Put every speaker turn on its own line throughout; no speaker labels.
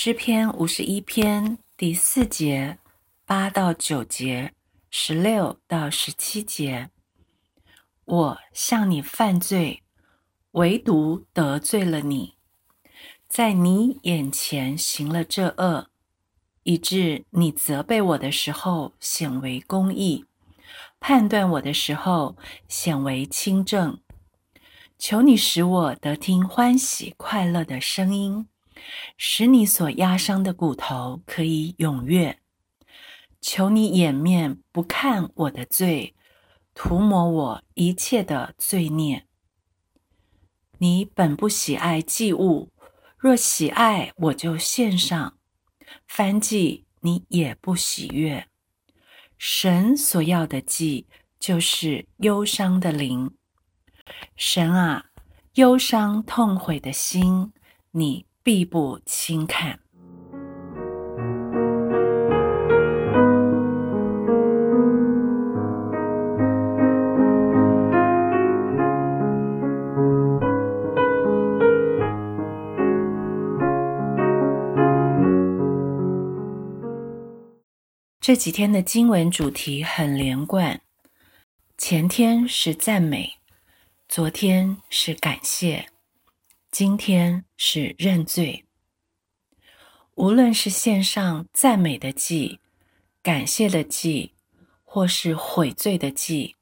诗篇五十一篇第四节八到九节十六到十七节，我向你犯罪，唯独得罪了你，在你眼前行了这恶，以致你责备我的时候显为公义，判断我的时候显为清正。求你使我得听欢喜快乐的声音。使你所压伤的骨头可以踊跃，求你掩面不看我的罪，涂抹我一切的罪孽。你本不喜爱祭物，若喜爱，我就献上；翻祭你也不喜悦。神所要的祭，就是忧伤的灵。神啊，忧伤痛悔的心，你。必不轻看。这几天的经文主题很连贯，前天是赞美，昨天是感谢。今天是认罪，无论是献上赞美的祭、感谢的祭，或是悔罪的祭，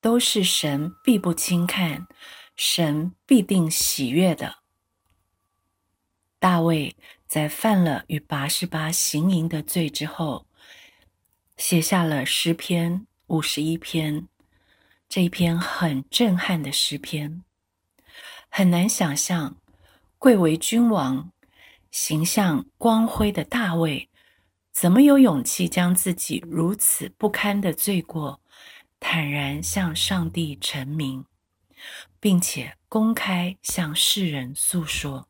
都是神必不轻看、神必定喜悦的。大卫在犯了与拔示巴行淫的罪之后，写下了诗篇五十一篇，这一篇很震撼的诗篇。很难想象，贵为君王、形象光辉的大卫，怎么有勇气将自己如此不堪的罪过，坦然向上帝陈明，并且公开向世人诉说？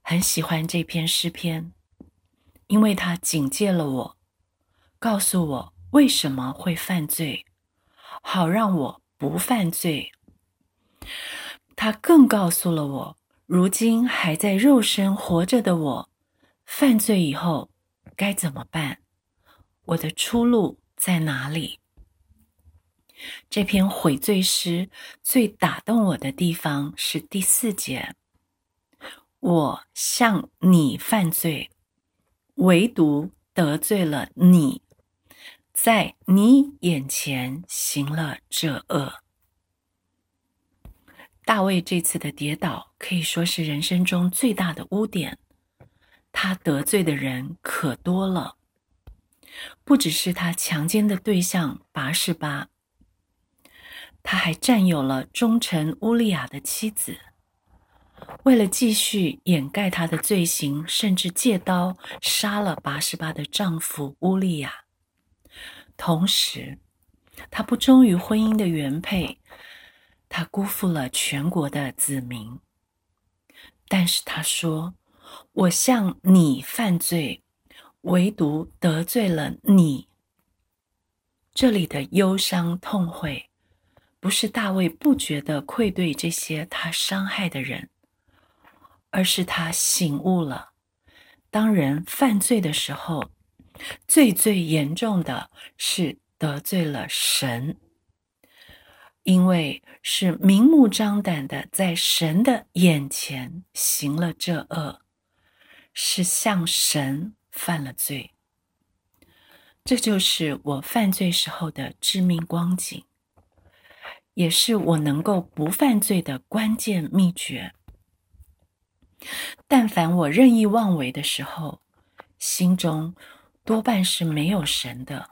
很喜欢这篇诗篇，因为他警戒了我，告诉我为什么会犯罪，好让我不犯罪。他更告诉了我，如今还在肉身活着的我，犯罪以后该怎么办？我的出路在哪里？这篇悔罪诗最打动我的地方是第四节：我向你犯罪，唯独得罪了你，在你眼前行了这恶。大卫这次的跌倒可以说是人生中最大的污点。他得罪的人可多了，不只是他强奸的对象拔示巴，他还占有了忠臣乌利亚的妻子。为了继续掩盖他的罪行，甚至借刀杀了拔示巴的丈夫乌利亚。同时，他不忠于婚姻的原配。他辜负了全国的子民，但是他说：“我向你犯罪，唯独得罪了你。”这里的忧伤痛悔，不是大卫不觉得愧对这些他伤害的人，而是他醒悟了：当人犯罪的时候，最最严重的是得罪了神。因为是明目张胆的在神的眼前行了这恶，是向神犯了罪。这就是我犯罪时候的致命光景，也是我能够不犯罪的关键秘诀。但凡我任意妄为的时候，心中多半是没有神的。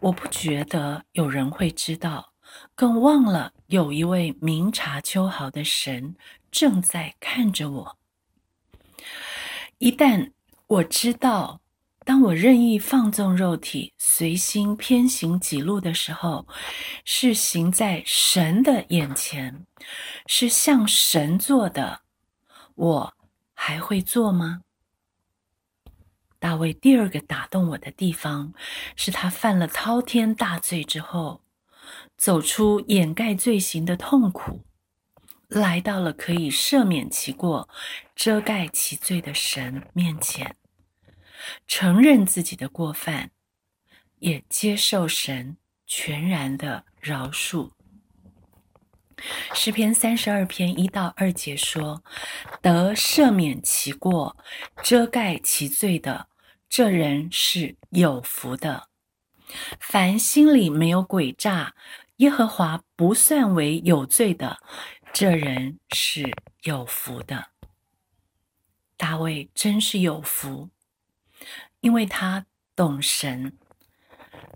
我不觉得有人会知道。更忘了有一位明察秋毫的神正在看着我。一旦我知道，当我任意放纵肉体、随心偏行己路的时候，是行在神的眼前，是向神做的，我还会做吗？大卫第二个打动我的地方，是他犯了滔天大罪之后。走出掩盖罪行的痛苦，来到了可以赦免其过、遮盖其罪的神面前，承认自己的过犯，也接受神全然的饶恕。诗篇三十二篇一到二节说：“得赦免其过、遮盖其罪的，这人是有福的。凡心里没有诡诈，耶和华不算为有罪的，这人是有福的。”大卫真是有福，因为他懂神，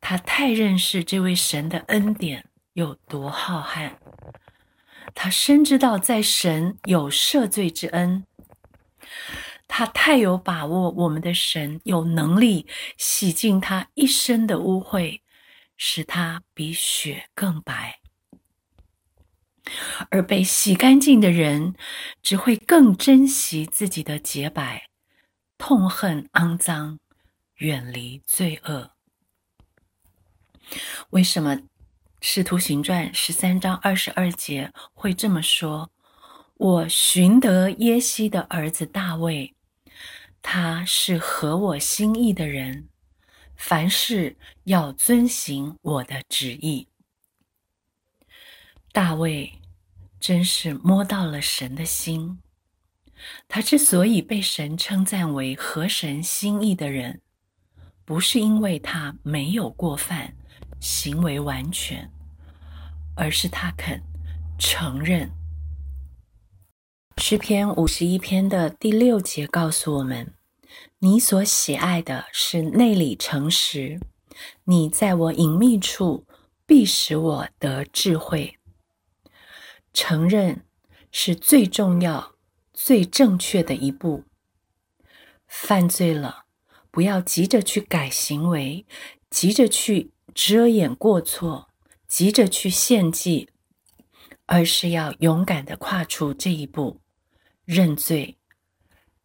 他太认识这位神的恩典有多浩瀚。他深知道在神有赦罪之恩，他太有把握，我们的神有能力洗净他一生的污秽，使他比雪更白。而被洗干净的人，只会更珍惜自己的洁白，痛恨肮脏，远离罪恶。为什么？《使徒行传》十三章二十二节会这么说：“我寻得耶西的儿子大卫，他是合我心意的人，凡事要遵行我的旨意。”大卫真是摸到了神的心。他之所以被神称赞为合神心意的人，不是因为他没有过犯。行为完全，而是他肯承认。诗篇五十一篇的第六节告诉我们：“你所喜爱的是内里诚实，你在我隐秘处必使我得智慧。”承认是最重要、最正确的一步。犯罪了，不要急着去改行为，急着去。遮掩过错，急着去献祭，而是要勇敢的跨出这一步，认罪，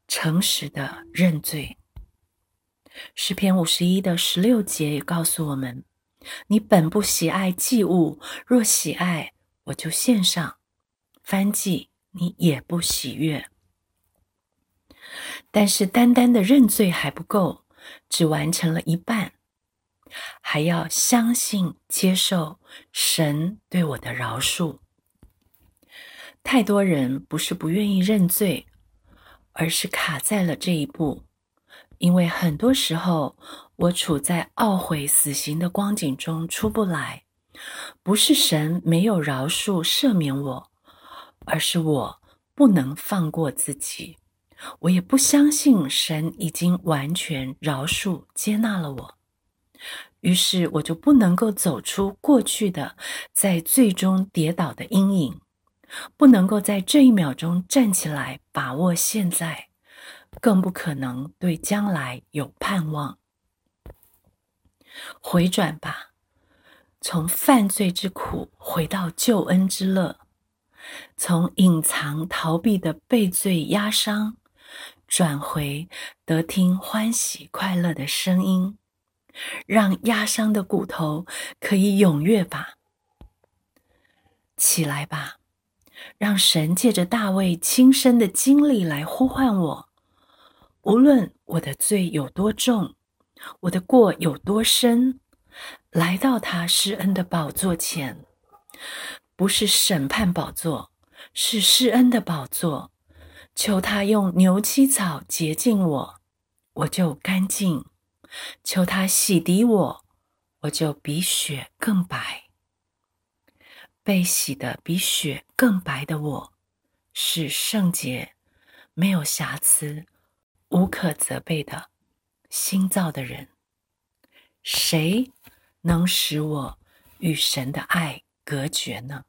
诚实的认罪。诗篇五十一的十六节也告诉我们：你本不喜爱祭物，若喜爱，我就献上；翻祭，你也不喜悦。但是单单的认罪还不够，只完成了一半。还要相信、接受神对我的饶恕。太多人不是不愿意认罪，而是卡在了这一步。因为很多时候，我处在懊悔死刑的光景中出不来，不是神没有饶恕赦免我，而是我不能放过自己。我也不相信神已经完全饶恕接纳了我。于是我就不能够走出过去的在最终跌倒的阴影，不能够在这一秒钟站起来把握现在，更不可能对将来有盼望。回转吧，从犯罪之苦回到救恩之乐，从隐藏逃避的被罪压伤，转回得听欢喜快乐的声音。让压伤的骨头可以踊跃吧，起来吧，让神借着大卫亲身的经历来呼唤我。无论我的罪有多重，我的过有多深，来到他施恩的宝座前，不是审判宝座，是施恩的宝座。求他用牛膝草洁净我，我就干净。求他洗涤我，我就比雪更白。被洗的比雪更白的我，是圣洁、没有瑕疵、无可责备的心造的人。谁能使我与神的爱隔绝呢？